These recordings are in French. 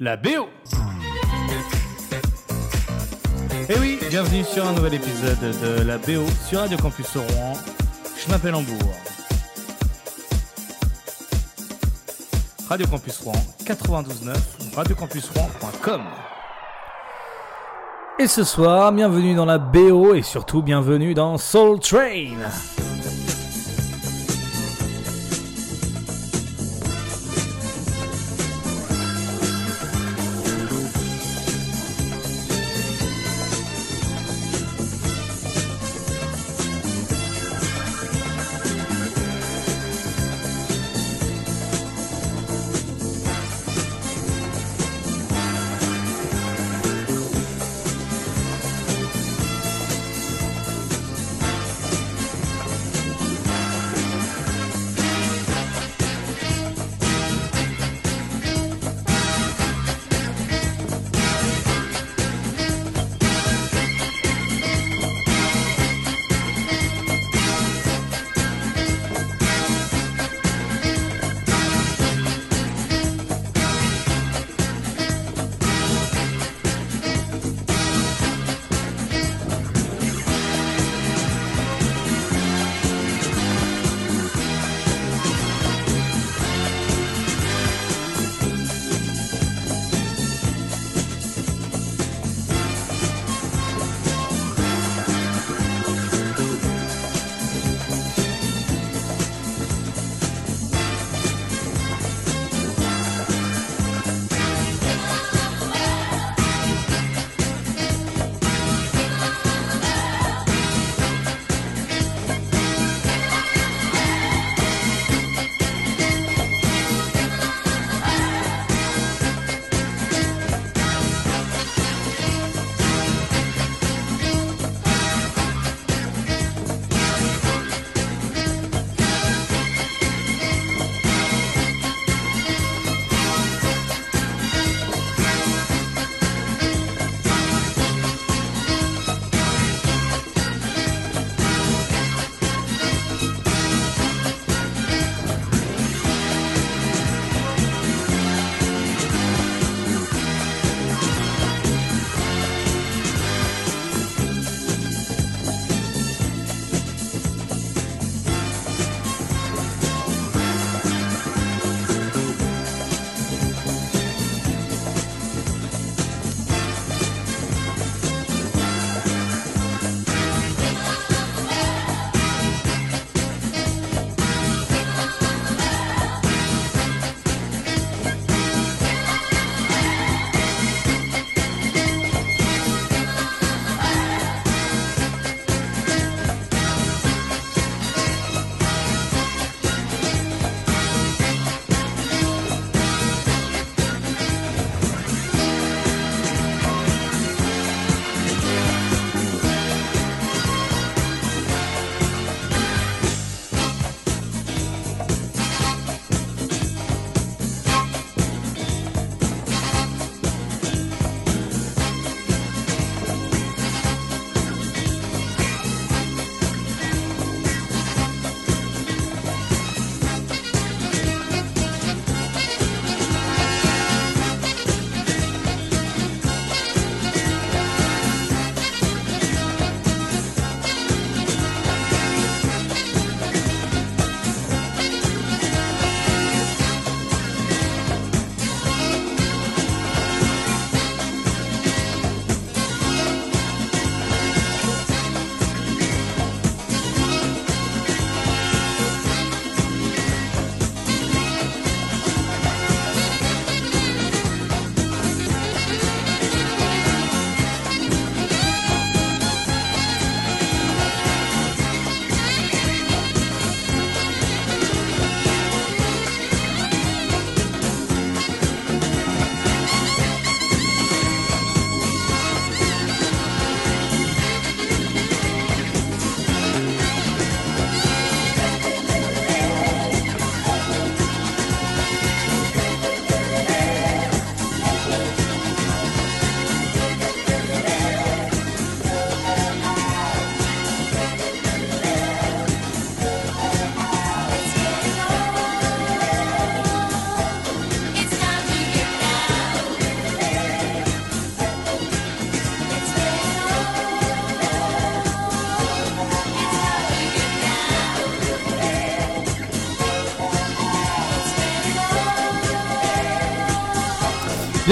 la BO. Et Eh oui, bienvenue sur un nouvel épisode de la BO sur Radio Campus Rouen. Je m'appelle Hambourg. Radio Campus Rouen 92.9, radiocampusrouen.com. Et ce soir, bienvenue dans la BO et surtout bienvenue dans Soul Train.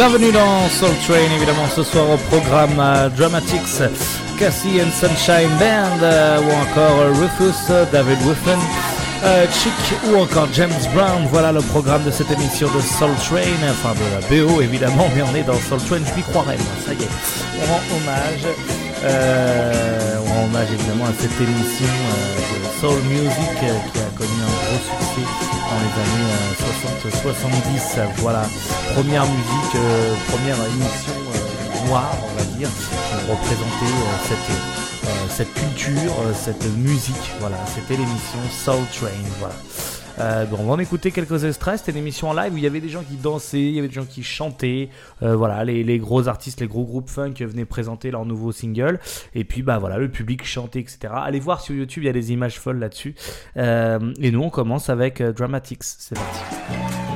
Bienvenue dans Soul Train, évidemment ce soir au programme euh, Dramatics, Cassie and Sunshine Band, euh, ou encore euh, Rufus, David Wiffen, Chick ou encore James Brown. Voilà le programme de cette émission de Soul Train, enfin de la BO évidemment, mais on est dans Soul Train, je m'y croirais, ça y est. On rend hommage, on rend hommage évidemment à cette émission de Soul Music qui a connu un gros succès dans les années 60-70. Voilà première musique, euh, première émission euh, noire, on va dire, pour représenter euh, cette, cette culture, cette musique. Voilà, c'était l'émission Soul Train. Bon, on va en écouter quelques extraits. C'était une émission en live où il y avait des gens qui dansaient, il y avait des gens qui chantaient. voilà, les, gros artistes, les gros groupes funk venaient présenter leur nouveau single. Et puis, bah voilà, le public chantait, etc. Allez voir sur YouTube, il y a des images folles là-dessus. et nous, on commence avec Dramatics. C'est parti.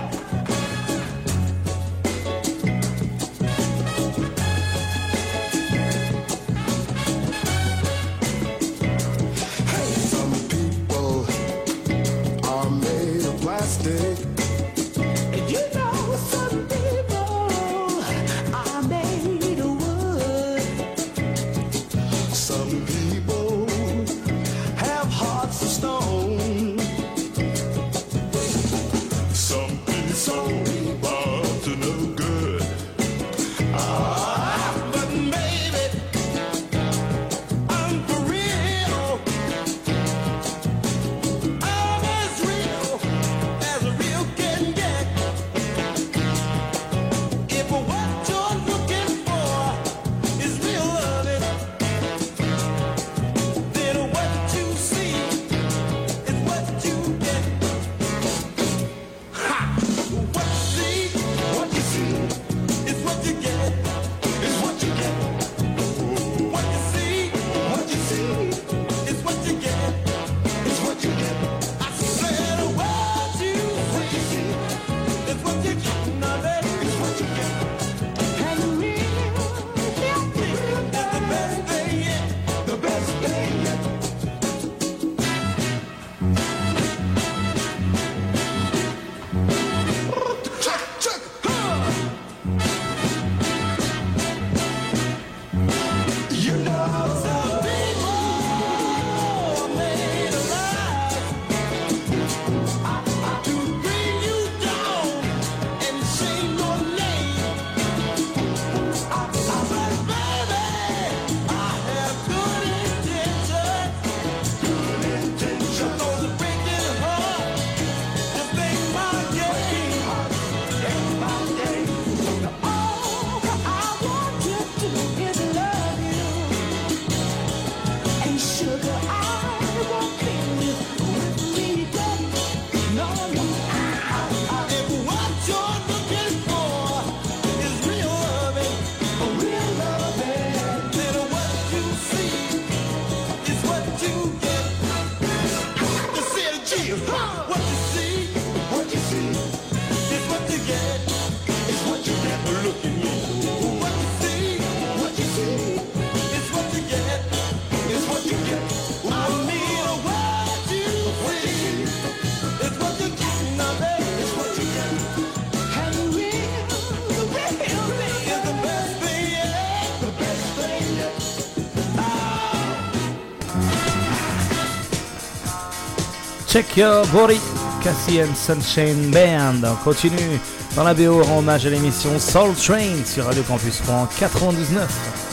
Check Your Body, Cassie and Sunshine Band. On continue dans la BO en hommage à l'émission Soul Train sur Radio Campus Rouen 99.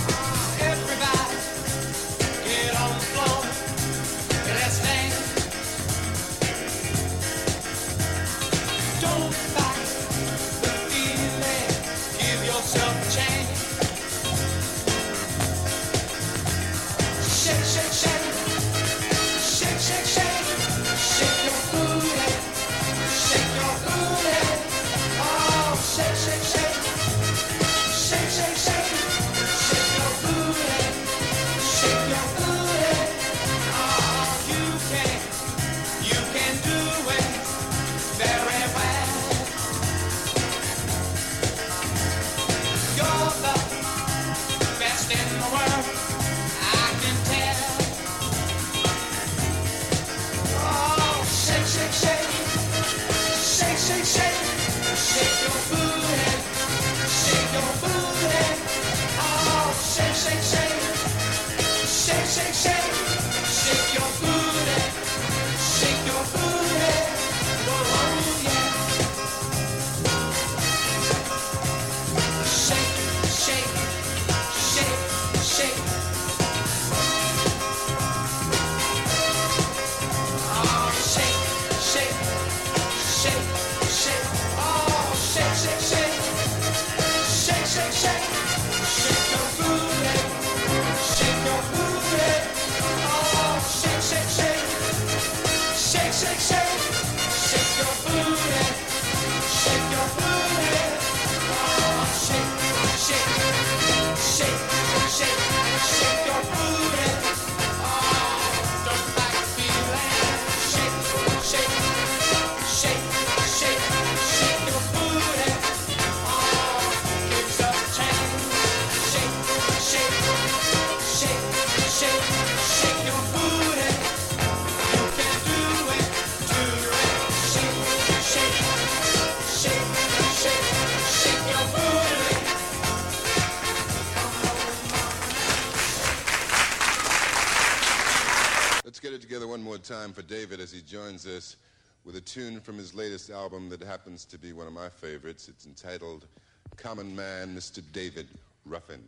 time for David as he joins us with a tune from his latest album that happens to be one of my favorites. It's entitled Common Man, Mr. David Ruffin.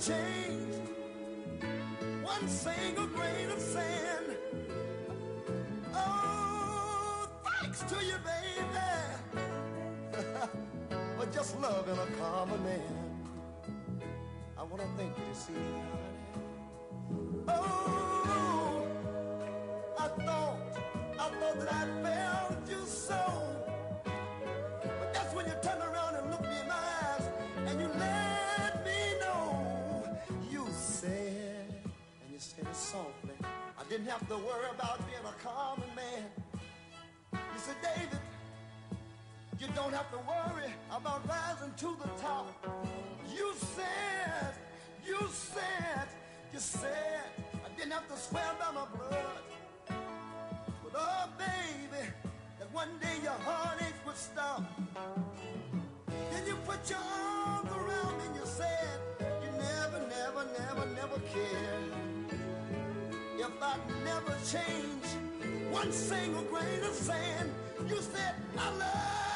change, one single grain of sand. Oh, thanks to you, baby, for just loving a common man. I want to thank you to see. Oh, I thought, I thought that I found you so. But that's when have to worry about being a common man. You said, David, you don't have to worry about rising to the top. You said, you said, you said, I didn't have to swear by my blood. But oh, baby, that one day your heartaches would stop. Then you put your arms around me and you said, you never, never, never, never cared luck never change One single grain of sand. You said, I love.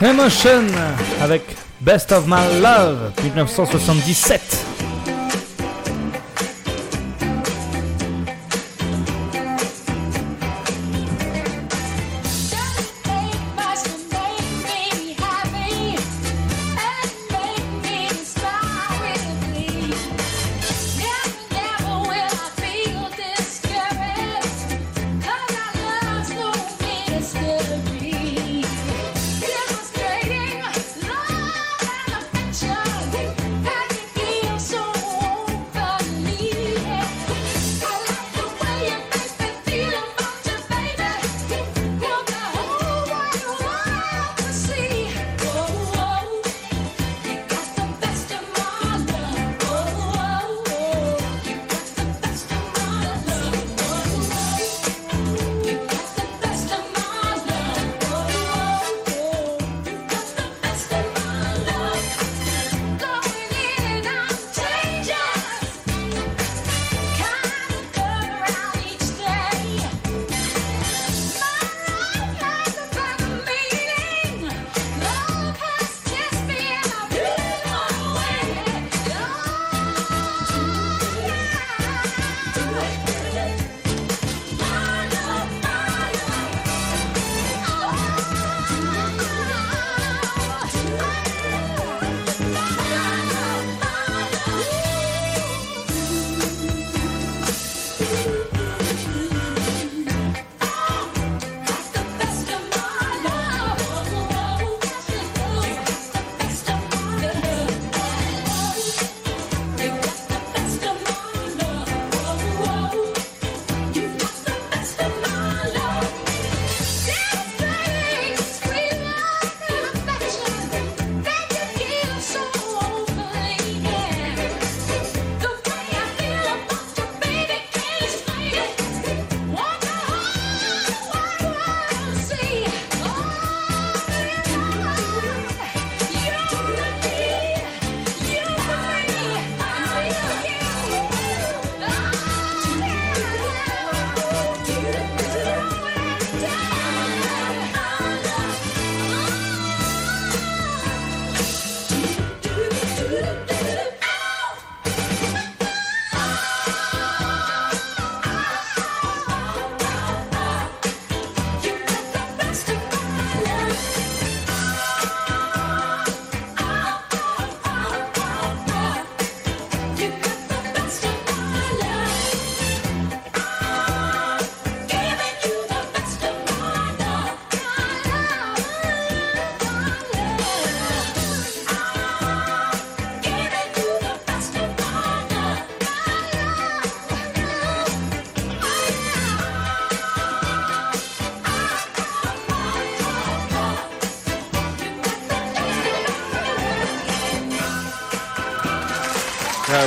Emotion avec Best of My Love 1977.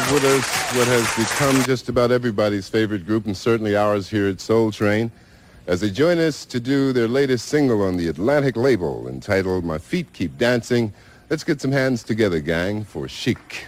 Have with us what has become just about everybody's favorite group and certainly ours here at Soul Train as they join us to do their latest single on the Atlantic label entitled My Feet Keep Dancing. Let's get some hands together, gang, for Chic.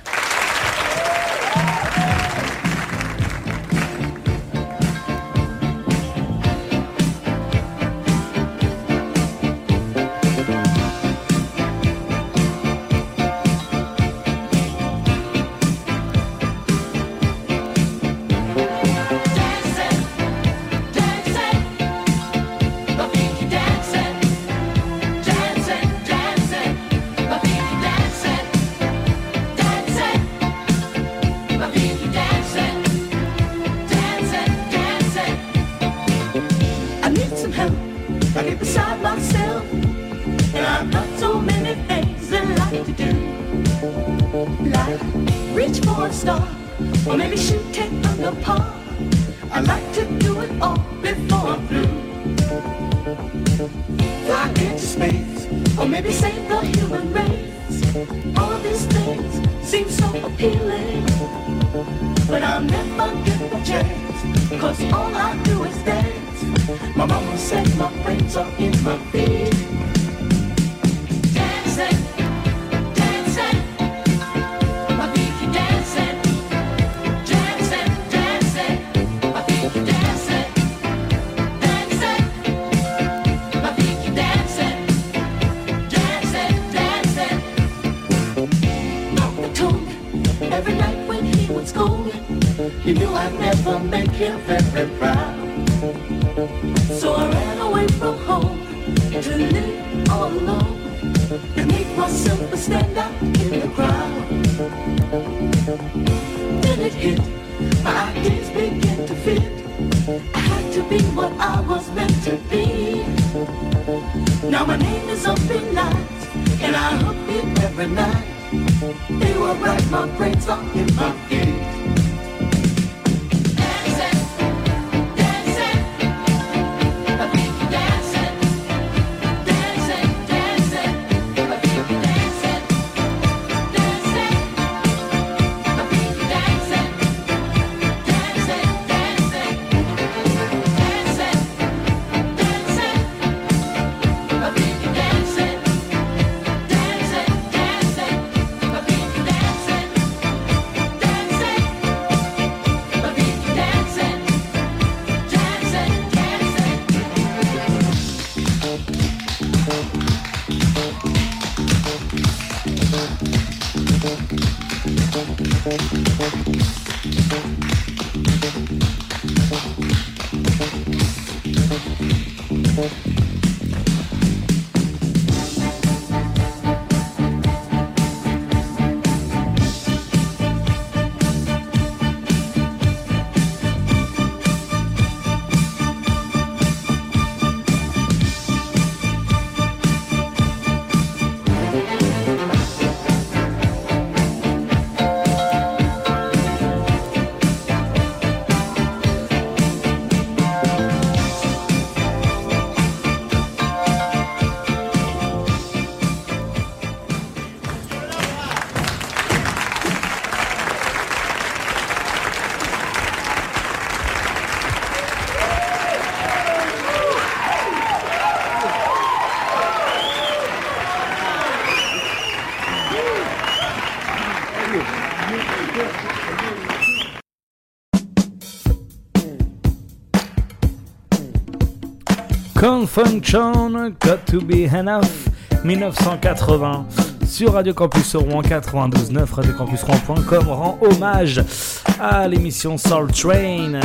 can feel Function, Got to Be Enough, 1980, sur Radio Campus Rouen 92.9, radiocampusrouen.com rend hommage à l'émission Soul Train.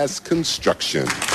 Glass Construction.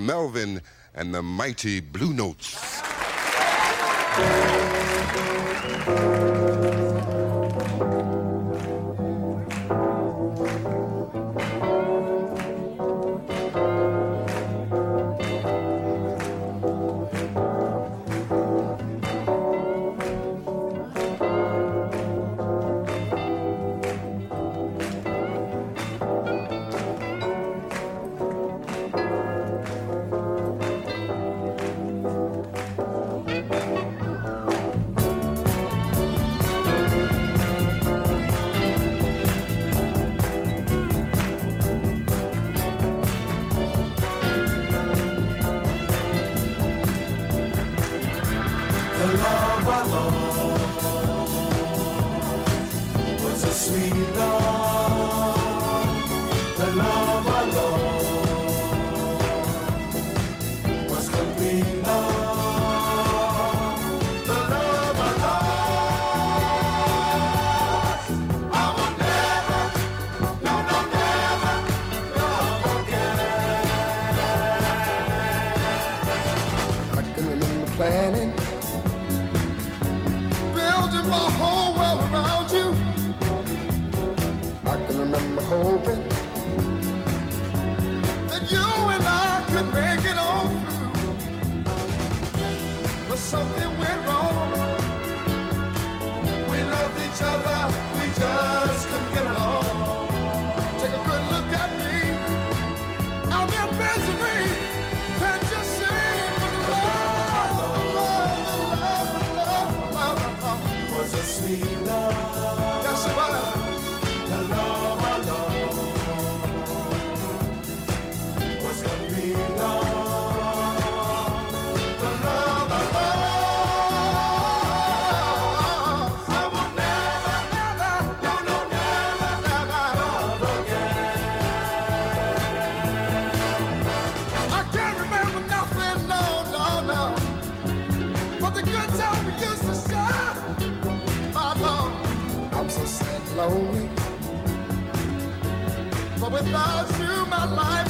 Melvin and the mighty Blue Notes. Shabbat. Without you, my life.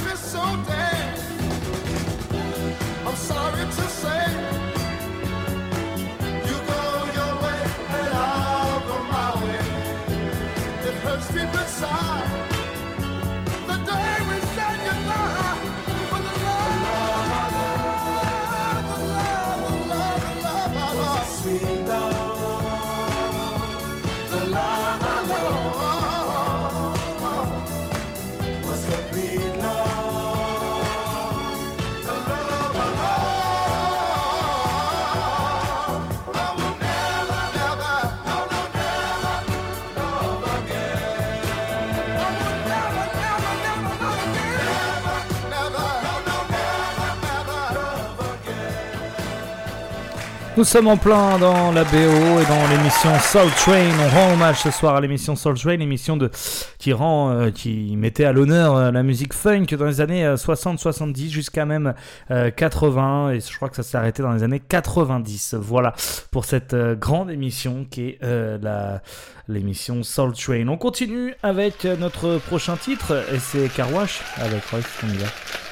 Nous sommes en plein dans la BO et dans l'émission Soul Train. On rend hommage ce soir à l'émission Soul Train, émission de qui rend, euh, qui mettait à l'honneur euh, la musique funk dans les années 60-70 euh, jusqu'à même 80 et je crois que ça s'est arrêté dans les années 90. Voilà pour cette grande émission qui est la l'émission Soul Train. On continue avec notre prochain titre et c'est Carwash avec Royce.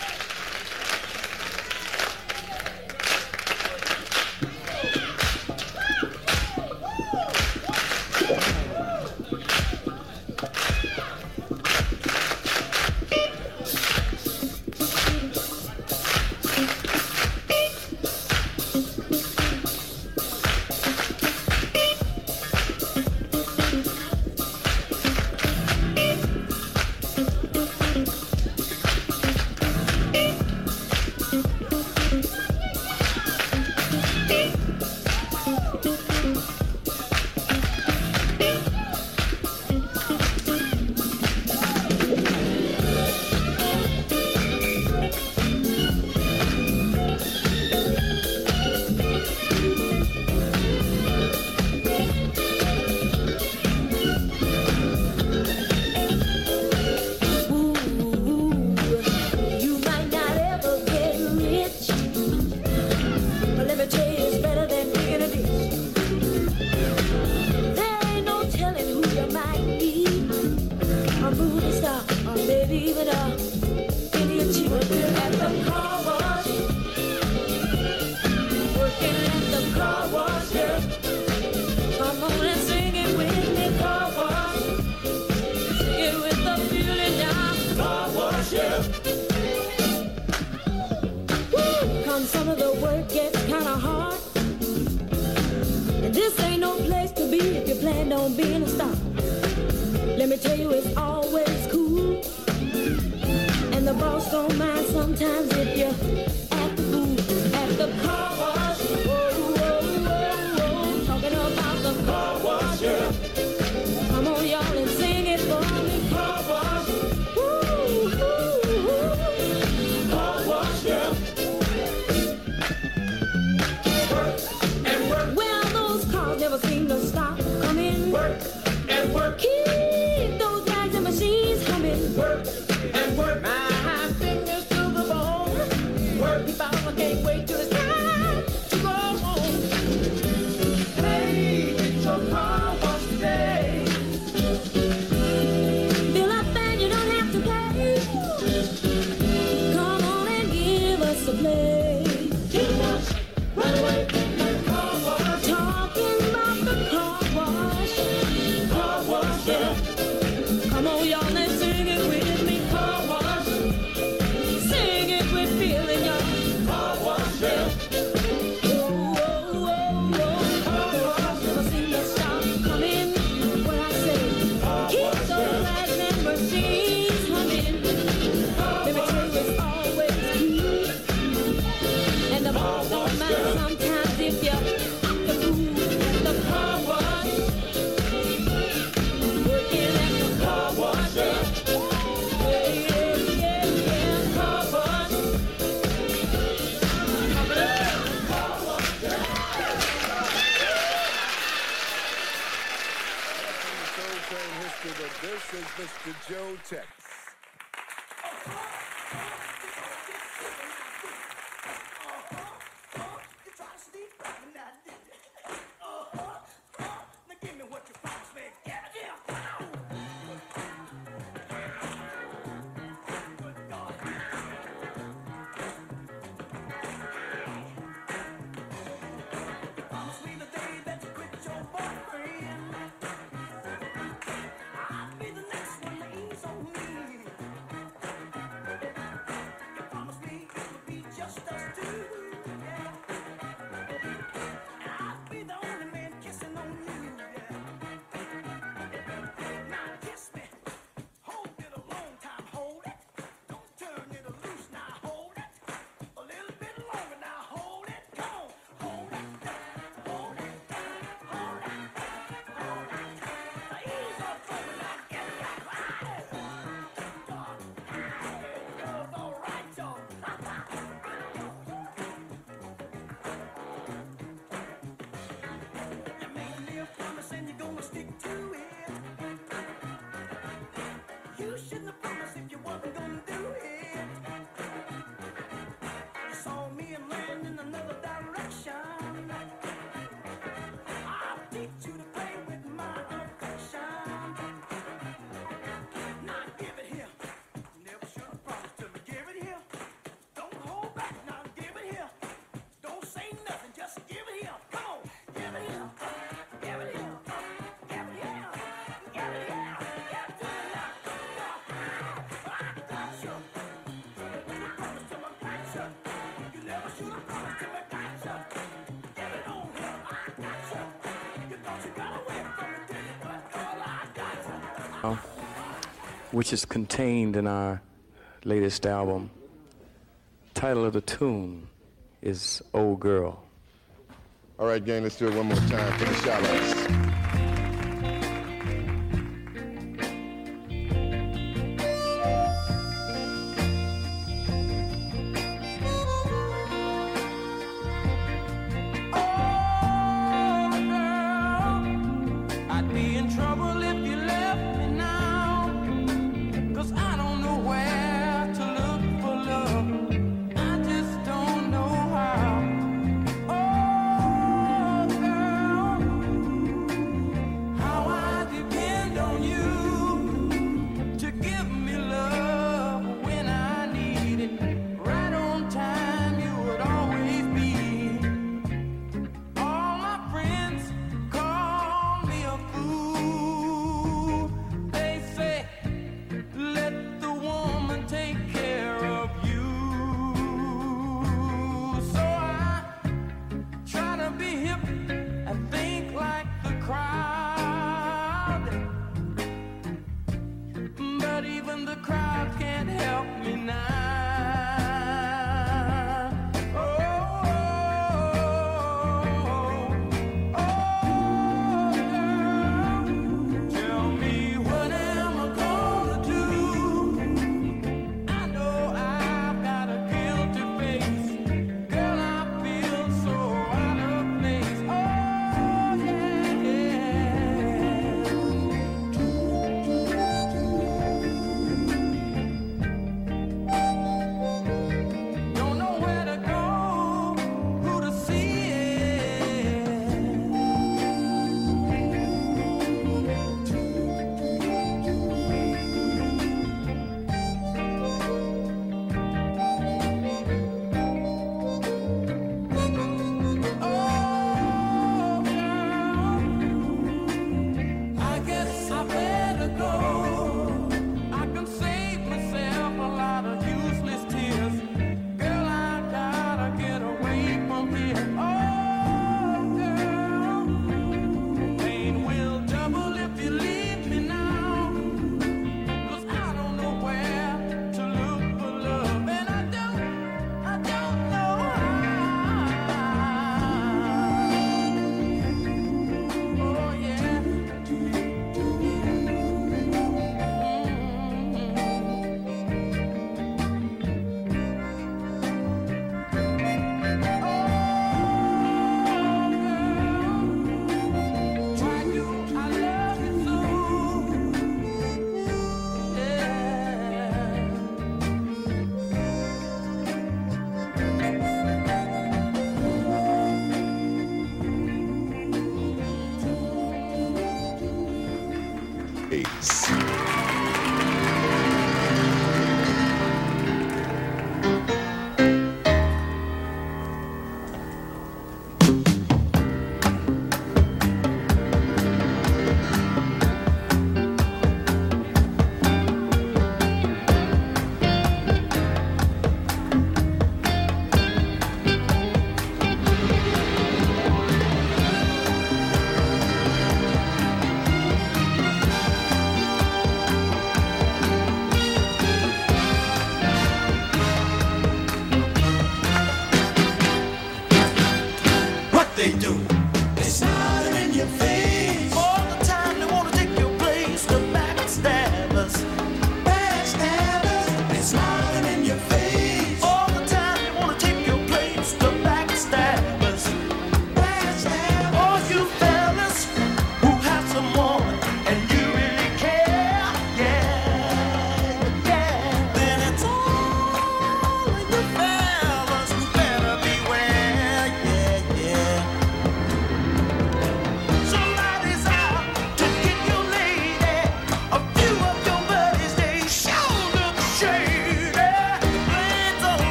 plan on being a star. Let me tell you, it's always cool. And the boss don't mind sometimes if you Mr. Joe Tex. addicted. Which is contained in our latest album. Title of the tune is Old Girl. All right, gang, let's do it one more time for the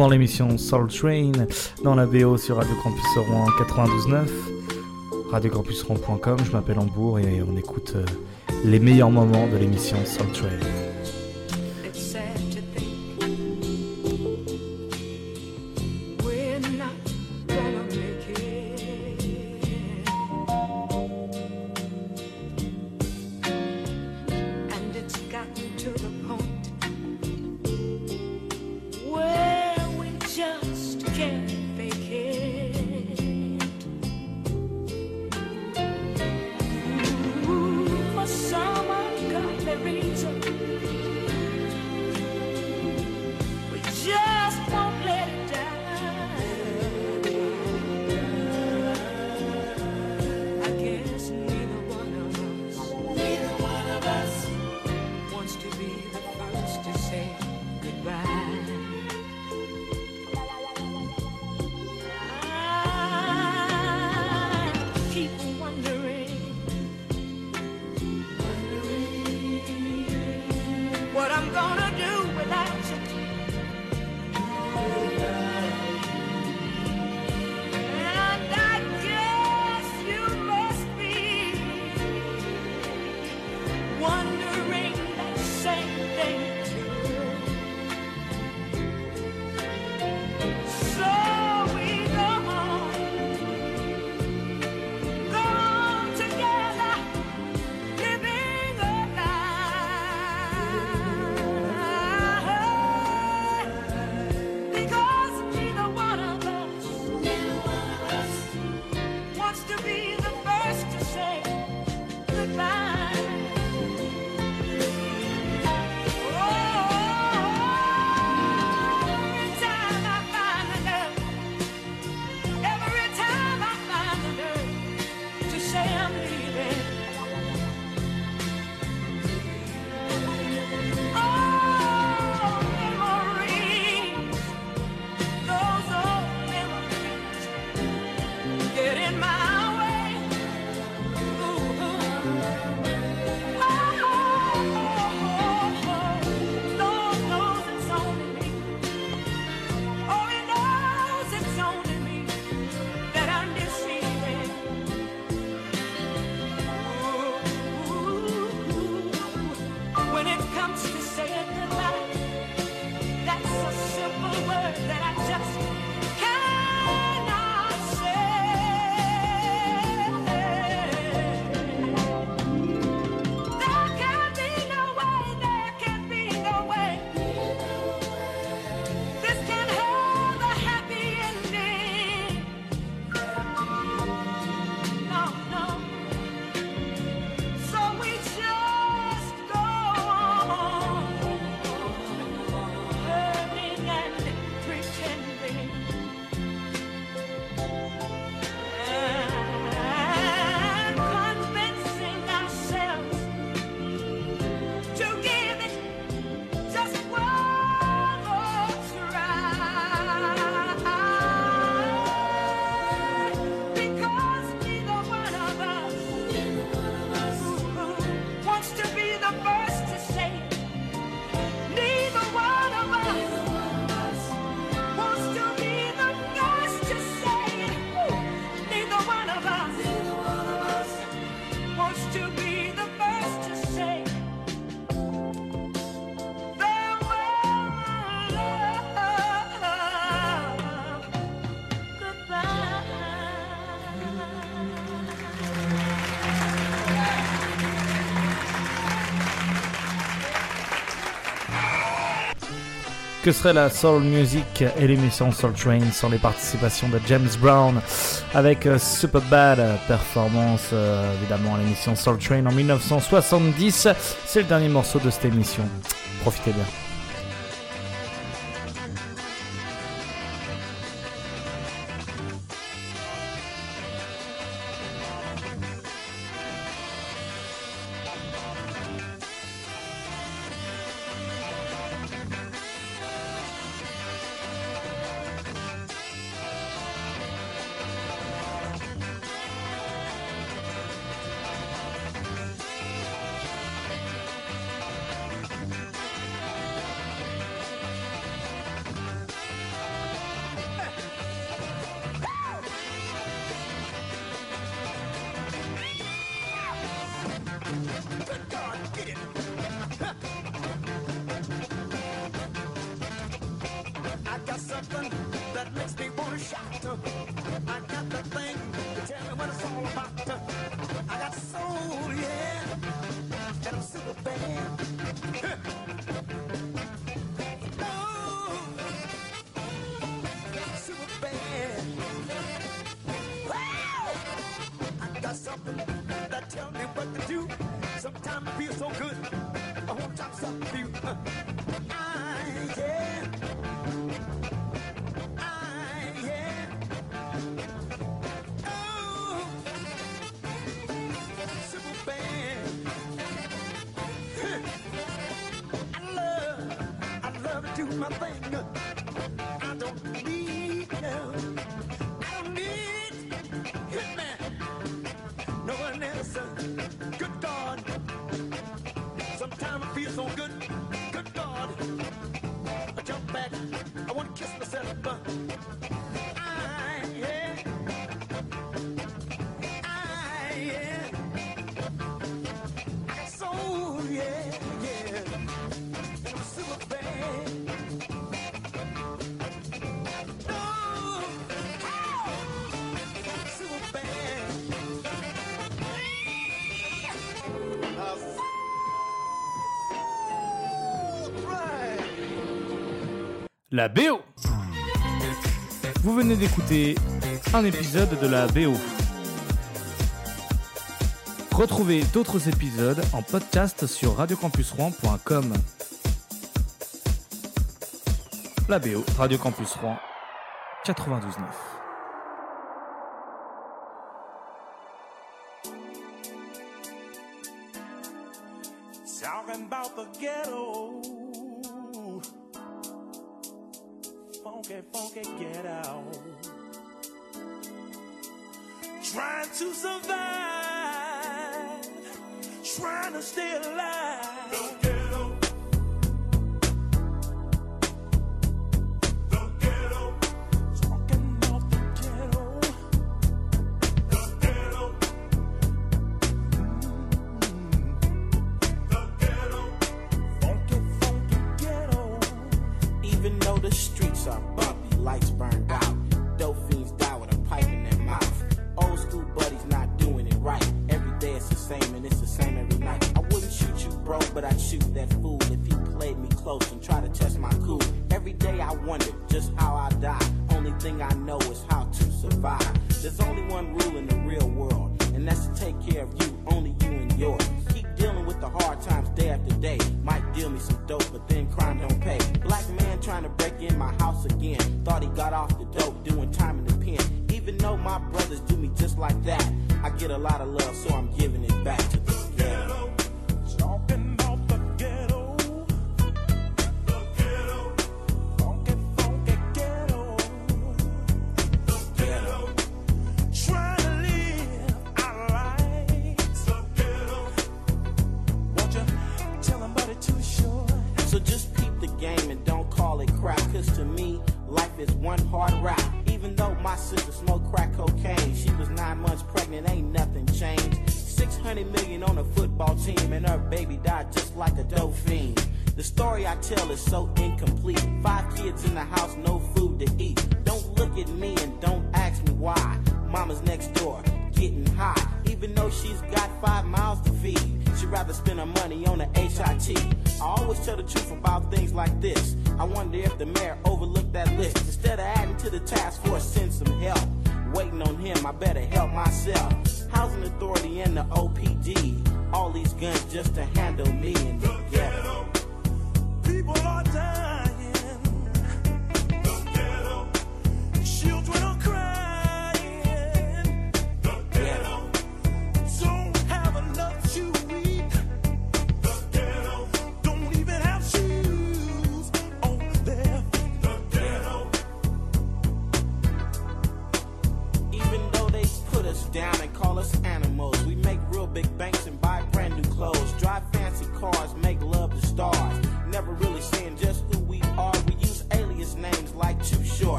dans l'émission Soul Train, dans la BO sur Radio Campus Rouen 92.9, radiocampusrouen.com, je m'appelle Hambourg et on écoute euh, les meilleurs moments de l'émission Soul Train. Que serait la soul music et l'émission Soul Train sans les participations de James Brown avec euh, Super Bad performance euh, évidemment à l'émission Soul Train en 1970. C'est le dernier morceau de cette émission. Profitez bien. tell me la BO. Vous venez d'écouter un épisode de la BO. Retrouvez d'autres épisodes en podcast sur radiocampusrouen.com. La BO, Radio Campus Rouen 92.9. funky,